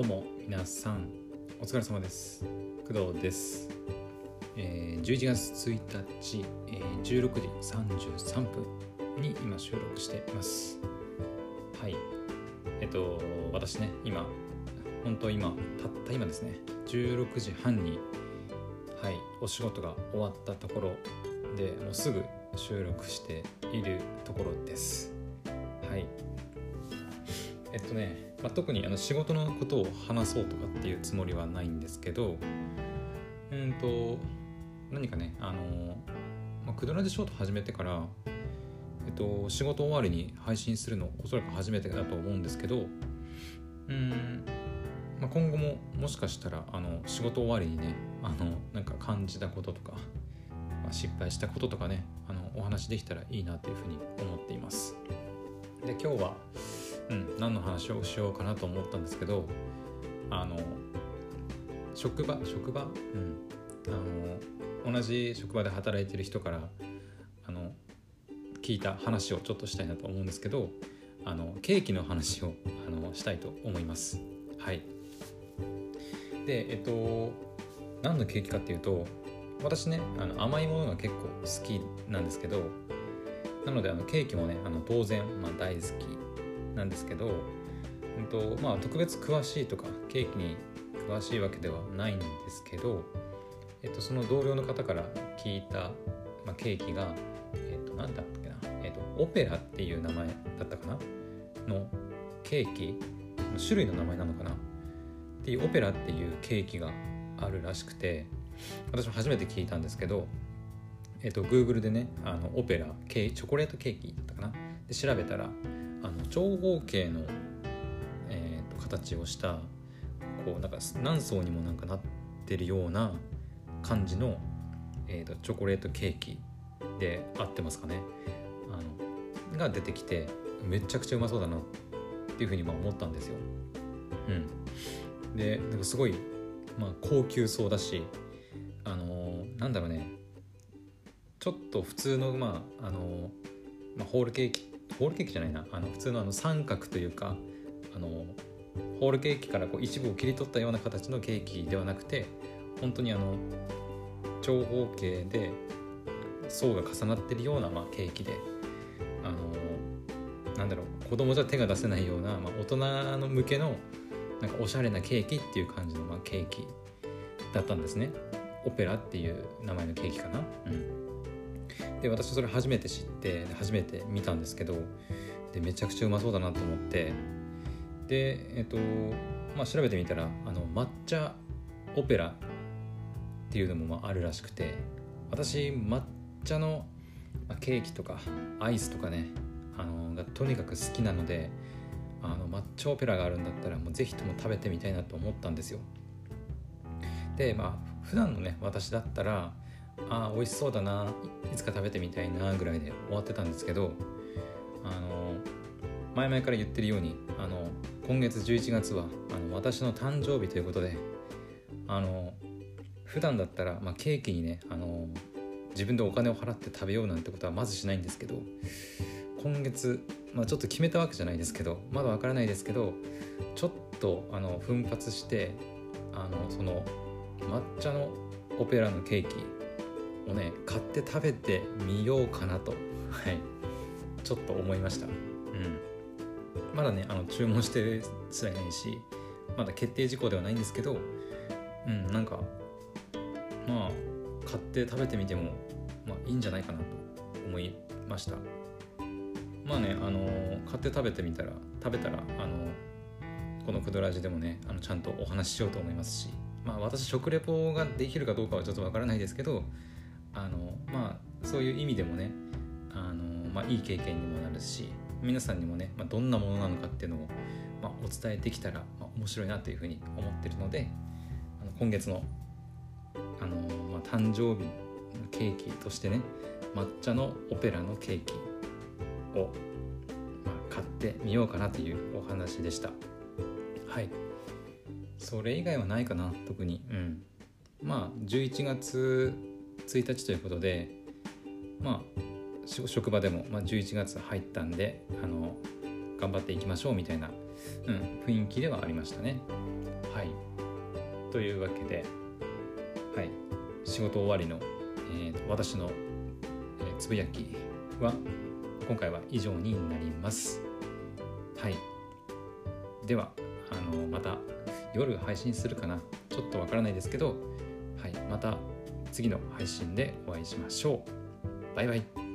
どうも皆さんお疲れ様です。工藤です、えー、11月1日、えー、16時33分に今収録しています。はい。えっと私ね今本当今たった今ですね。16時半にはいお仕事が終わったところでもうすぐ収録しているところです。はい。えっとね、まあ、特にあの仕事のことを話そうとかっていうつもりはないんですけどうんと何かねあの、まあ、クドラジショート始めてからえっと仕事終わりに配信するのおそらく初めてだと思うんですけどうんまあ、今後ももしかしたらあの仕事終わりにねあのなんか感じたこととか、まあ、失敗したこととかねあのお話できたらいいなというふうに思っています。で今日は、うん、何の話をしようかなと思ったんですけどあの職場職場、うん、あの同じ職場で働いてる人からあの聞いた話をちょっとしたいなと思うんですけどあのケーキの話をあのしたいと思います。はい。でえっと何のケーキかっていうと私ねあの甘いものが結構好きなんですけどなのであのケーキもねあの当然、まあ、大好き。なんですけど、うんとまあ、特別詳しいとかケーキに詳しいわけではないんですけど、えっと、その同僚の方から聞いた、まあ、ケーキが、えっと、何だっけな、えっと、オペラっていう名前だったかなのケーキ種類の名前なのかなっていうオペラっていうケーキがあるらしくて私も初めて聞いたんですけど、えっと、Google でねあのオペラケチョコレートケーキだったかなで調べたら長方形の、えー、と形をしたこうなんか何層にもなんかなってるような感じの、えー、とチョコレートケーキで合ってますかね。あのが出てきてめちゃくちゃうまそうだなっていうふうにまあ思ったんですよ。うん、でなんかすごい、まあ、高級そうだしあのー、なんだろうね。ちょっと普通のまああのー、まあ、ホールケーキホールケーキじゃないな。あの普通のあの三角というかあの、ホールケーキからこう一部を切り取ったような形のケーキではなくて本当にあの長方形で層が重なってるような、まあ、ケーキであのなんだろう子供じゃ手が出せないような、まあ、大人の向けのなんかおしゃれなケーキっていう感じの、まあ、ケーキだったんですね。オペラっていう名前のケーキかな。うん。で私それ初めて知って初めて見たんですけどでめちゃくちゃうまそうだなと思って。でえっとまあ調べてみたらあの抹茶オペラっていうのもまああるらしくて私抹茶のケーキとかアイスとかねあのがとにかく好きなのであの抹茶オペラがあるんだったらもうぜひとも食べてみたいなと思ったんですよ。でまあ普段のね私だったらあ美味しそうだないつか食べてみたいなぐらいで終わってたんですけどあの前々から言ってるようにあの今月11月はあの私の誕生日ということであの普段だったら、まあ、ケーキにねあの自分でお金を払って食べようなんてことはまずしないんですけど今月、まあ、ちょっと決めたわけじゃないですけどまだわからないですけどちょっとあの奮発してあのその抹茶のオペラのケーキをね買って食べてみようかなと。はい。ちょっと思いました。うん。まだねあの注文してすらいないしまだ決定事項ではないんですけどうんなんかまあ買って食べてみても、まあ、いいんじゃないかなと思いました。まあねあの買って食べてみたら食べたらあのこのクドラジでもねあのちゃんとお話ししようと思いますしまあ私食レポができるかどうかはちょっとわからないですけどあのまあそういう意味でもねあの、まあ、いい経験にもなるし皆さんにもね、まあ、どんなものなのかっていうのを、まあ、お伝えできたら、まあ、面白いなというふうに思ってるのであの今月のあの、まあ、誕生日のケーキとしてね抹茶のオペラのケーキを、まあ、買ってみようかなというお話でした。はい。それ以外はないかな特に。うん。まあ11月1日ということでまあ職場でも、まあ、11月入ったんであの頑張っていきましょうみたいな、うん、雰囲気ではありましたね。はい。というわけで、はい、仕事終わりの、えー、私の、えー、つぶやきは今回は以上になります。はい。ではあのまた夜配信するかな。ちょっとわからないですけど、はい、また次の配信でお会いしましょう。バイバイ。